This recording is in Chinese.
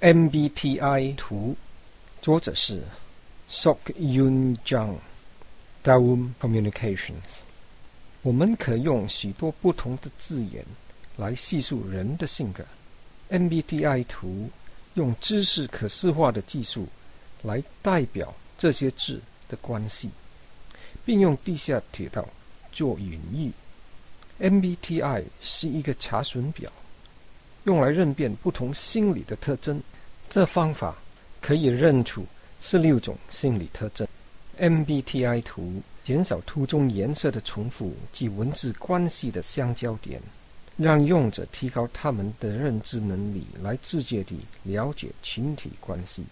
MBTI 图，作者是 Sok Yun Jung，Daum Communications。我们可用许多不同的字眼来叙述人的性格。MBTI 图用知识可视化的技术来代表这些字的关系，并用地下铁道做隐喻。MBTI 是一个查询表。用来认辨不同心理的特征，这方法可以认出十六种心理特征。MBTI 图减少图中颜色的重复及文字关系的相交点，让用者提高他们的认知能力，来直接地了解群体关系。